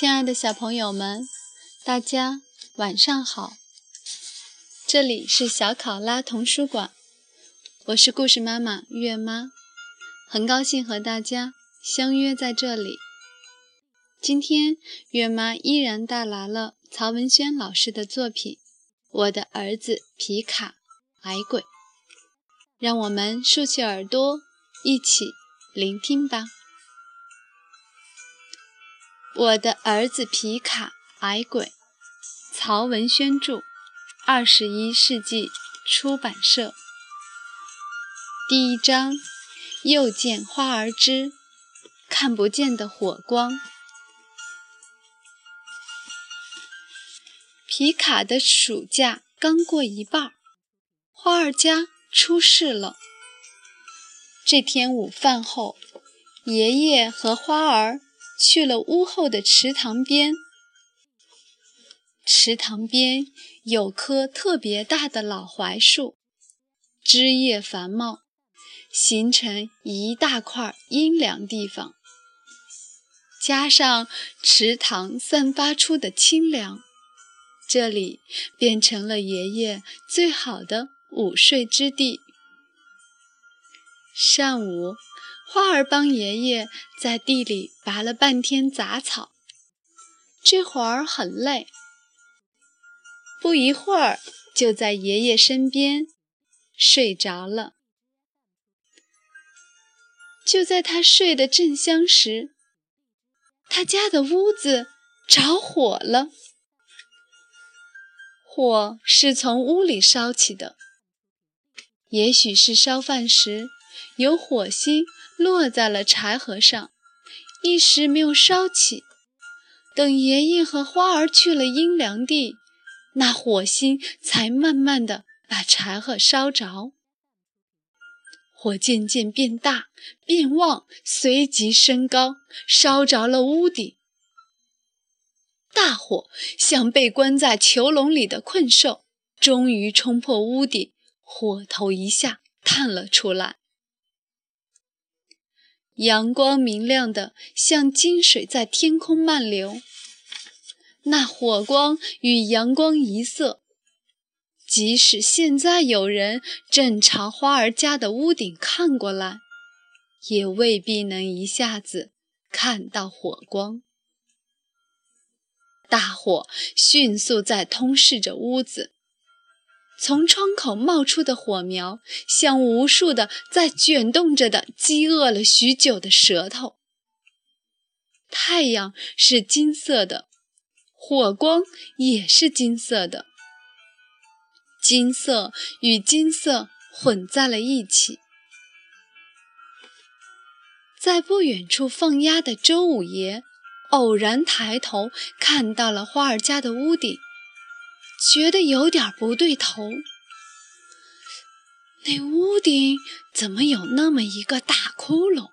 亲爱的小朋友们，大家晚上好！这里是小考拉童书馆，我是故事妈妈月妈，很高兴和大家相约在这里。今天月妈依然带来了曹文轩老师的作品《我的儿子皮卡矮鬼》，让我们竖起耳朵，一起聆听吧。我的儿子皮卡矮鬼，曹文轩著，二十一世纪出版社。第一章，又见花儿枝，看不见的火光。皮卡的暑假刚过一半，花儿家出事了。这天午饭后，爷爷和花儿。去了屋后的池塘边，池塘边有棵特别大的老槐树，枝叶繁茂，形成一大块阴凉地方。加上池塘散发出的清凉，这里变成了爷爷最好的午睡之地。上午。花儿帮爷爷在地里拔了半天杂草，这会儿很累，不一会儿就在爷爷身边睡着了。就在他睡得正香时，他家的屋子着火了。火是从屋里烧起的，也许是烧饭时有火星。落在了柴禾上，一时没有烧起。等爷爷和花儿去了阴凉地，那火星才慢慢的把柴禾烧着。火渐渐变大、变旺，随即升高，烧着了屋顶。大火像被关在囚笼里的困兽，终于冲破屋顶，火头一下探了出来。阳光明亮的，像金水在天空漫流。那火光与阳光一色，即使现在有人正朝花儿家的屋顶看过来，也未必能一下子看到火光。大火迅速在通视着屋子。从窗口冒出的火苗，像无数的在卷动着的饥饿了许久的舌头。太阳是金色的，火光也是金色的，金色与金色混在了一起。在不远处放鸭的周五爷偶然抬头看到了花儿家的屋顶。觉得有点不对头，那屋顶怎么有那么一个大窟窿？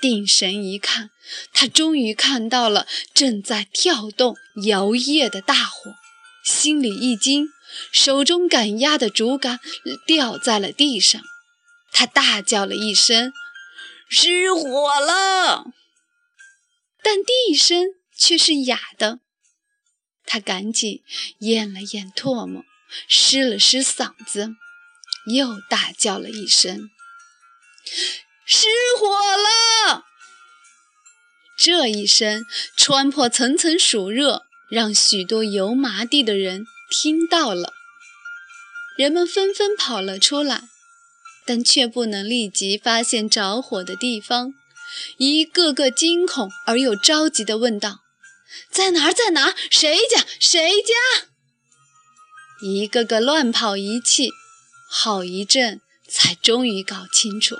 定神一看，他终于看到了正在跳动摇曳的大火，心里一惊，手中赶鸭的竹竿掉在了地上，他大叫了一声：“失火了！”但地声却是哑的。他赶紧咽了咽唾沫，湿了湿嗓子，又大叫了一声：“失火了！”这一声穿破层层暑热，让许多油麻地的人听到了。人们纷纷跑了出来，但却不能立即发现着火的地方，一个个惊恐而又着急地问道。在哪儿？在哪儿？谁家？谁家？一个个乱跑一气，好一阵才终于搞清楚，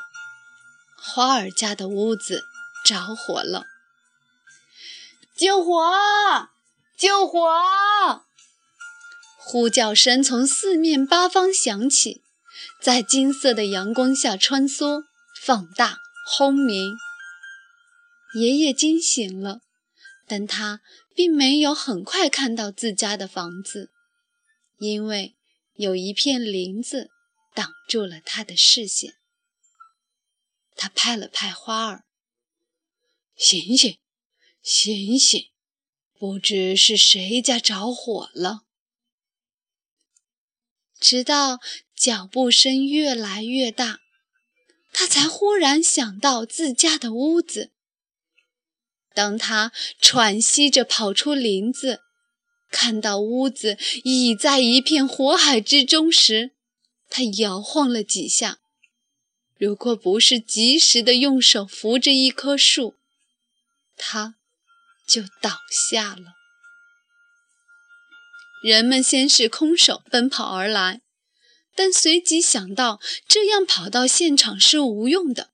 花儿家的屋子着火了！救火！救火！呼叫声从四面八方响起，在金色的阳光下穿梭、放大、轰鸣。爷爷惊醒了。但他并没有很快看到自家的房子，因为有一片林子挡住了他的视线。他拍了拍花儿：“醒醒，醒醒，不知是谁家着火了。”直到脚步声越来越大，他才忽然想到自家的屋子。当他喘息着跑出林子，看到屋子已在一片火海之中时，他摇晃了几下。如果不是及时的用手扶着一棵树，他就倒下了。人们先是空手奔跑而来，但随即想到这样跑到现场是无用的，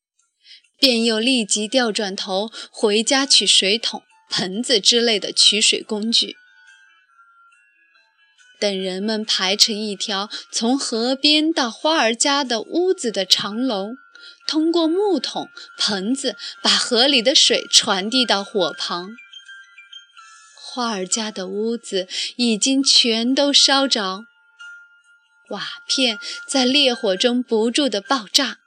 便又立即调转头回家取水桶、盆子之类的取水工具。等人们排成一条从河边到花儿家的屋子的长龙，通过木桶、盆子把河里的水传递到火旁。花儿家的屋子已经全都烧着，瓦片在烈火中不住地爆炸，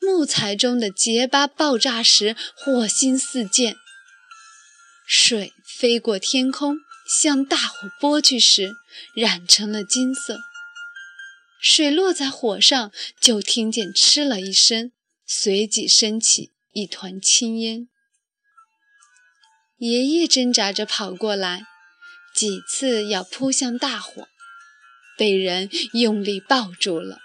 木材中的结巴爆炸时火星四溅，水飞过天空向大火拨去时染成了金色。水落在火上，就听见嗤了一声，随即升起一团青烟。爷爷挣扎着跑过来，几次要扑向大火，被人用力抱住了。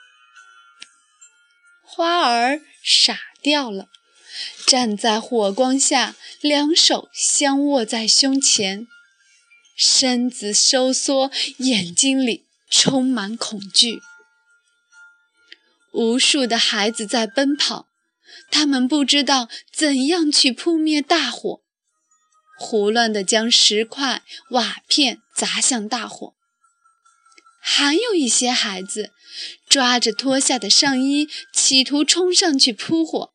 花儿傻掉了，站在火光下，两手相握在胸前，身子收缩，眼睛里充满恐惧。无数的孩子在奔跑，他们不知道怎样去扑灭大火。胡乱地将石块、瓦片砸向大火，还有一些孩子抓着脱下的上衣，企图冲上去扑火，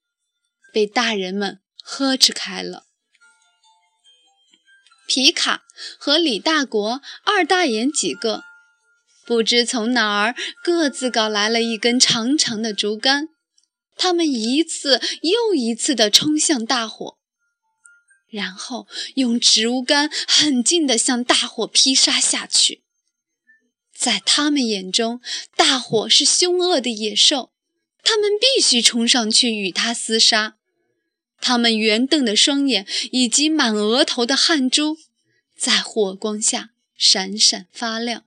被大人们呵斥开了。皮卡和李大国、二大爷几个不知从哪儿各自搞来了一根长长的竹竿，他们一次又一次地冲向大火。然后用竹竿狠劲地向大火劈杀下去。在他们眼中，大火是凶恶的野兽，他们必须冲上去与它厮杀。他们圆瞪的双眼以及满额头的汗珠，在火光下闪闪发亮。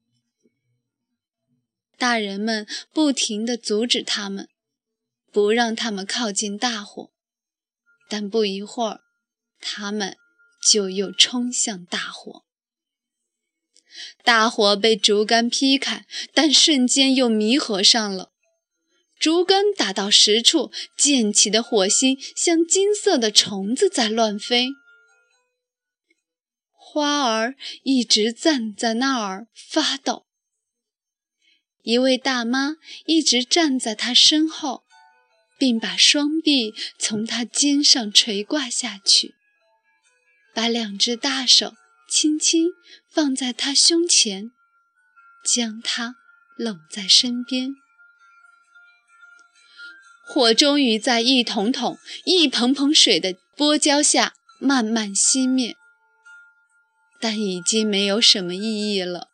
大人们不停地阻止他们，不让他们靠近大火，但不一会儿。他们就又冲向大火，大火被竹竿劈开，但瞬间又弥合上了。竹竿打到实处，溅起的火星像金色的虫子在乱飞。花儿一直站在那儿发抖，一位大妈一直站在他身后，并把双臂从他肩上垂挂下去。把两只大手轻轻放在他胸前，将他拢在身边。火终于在一桶桶、一盆盆水的波浇下慢慢熄灭，但已经没有什么意义了。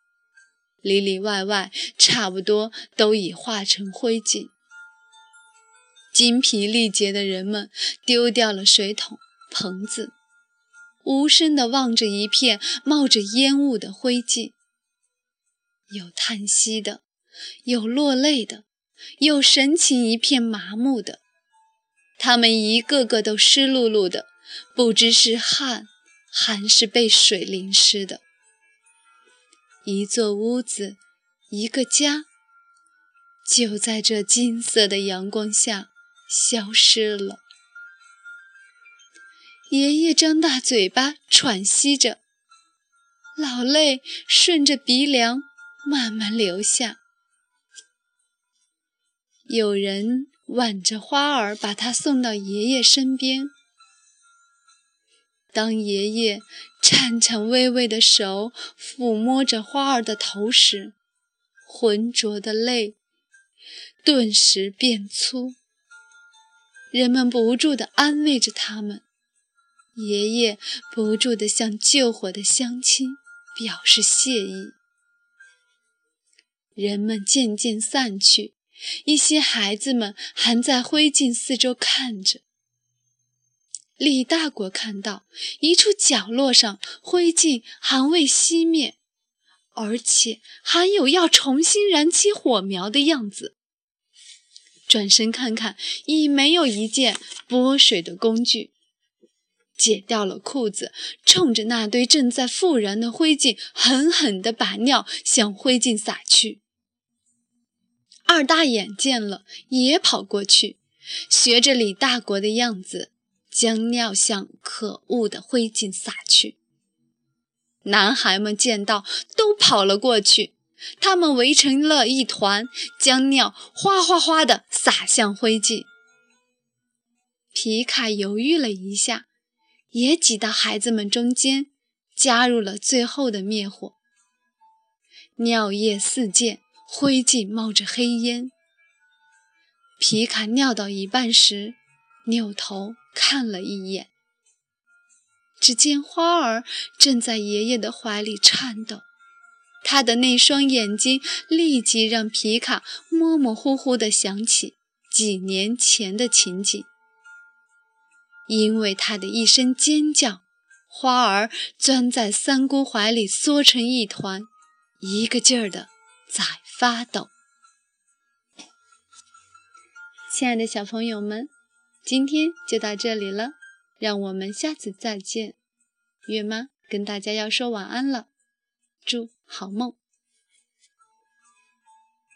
里里外外差不多都已化成灰烬。精疲力竭的人们丢掉了水桶、盆子。无声地望着一片冒着烟雾的灰烬，有叹息的，有落泪的，有神情一片麻木的。他们一个个都湿漉漉的，不知是汗还是被水淋湿的。一座屋子，一个家，就在这金色的阳光下消失了。爷爷张大嘴巴喘息着，老泪顺着鼻梁慢慢流下。有人挽着花儿，把他送到爷爷身边。当爷爷颤颤巍巍的手抚摸着花儿的头时，浑浊的泪顿时变粗。人们不住地安慰着他们。爷爷不住地向救火的乡亲表示谢意。人们渐渐散去，一些孩子们还在灰烬四周看着。李大国看到一处角落上灰烬还未熄灭，而且还有要重新燃起火苗的样子。转身看看，已没有一件拨水的工具。解掉了裤子，冲着那堆正在复燃的灰烬狠狠地把尿向灰烬撒去。二大眼见了，也跑过去，学着李大国的样子，将尿向可恶的灰烬撒去。男孩们见到，都跑了过去，他们围成了一团，将尿哗哗哗地洒向灰烬。皮卡犹豫了一下。也挤到孩子们中间，加入了最后的灭火。尿液四溅，灰烬冒着黑烟。皮卡尿到一半时，扭头看了一眼，只见花儿正在爷爷的怀里颤抖，他的那双眼睛立即让皮卡模模糊糊地想起几年前的情景。因为他的一声尖叫，花儿钻在三姑怀里缩成一团，一个劲儿的在发抖。亲爱的小朋友们，今天就到这里了，让我们下次再见。月妈跟大家要说晚安了，祝好梦。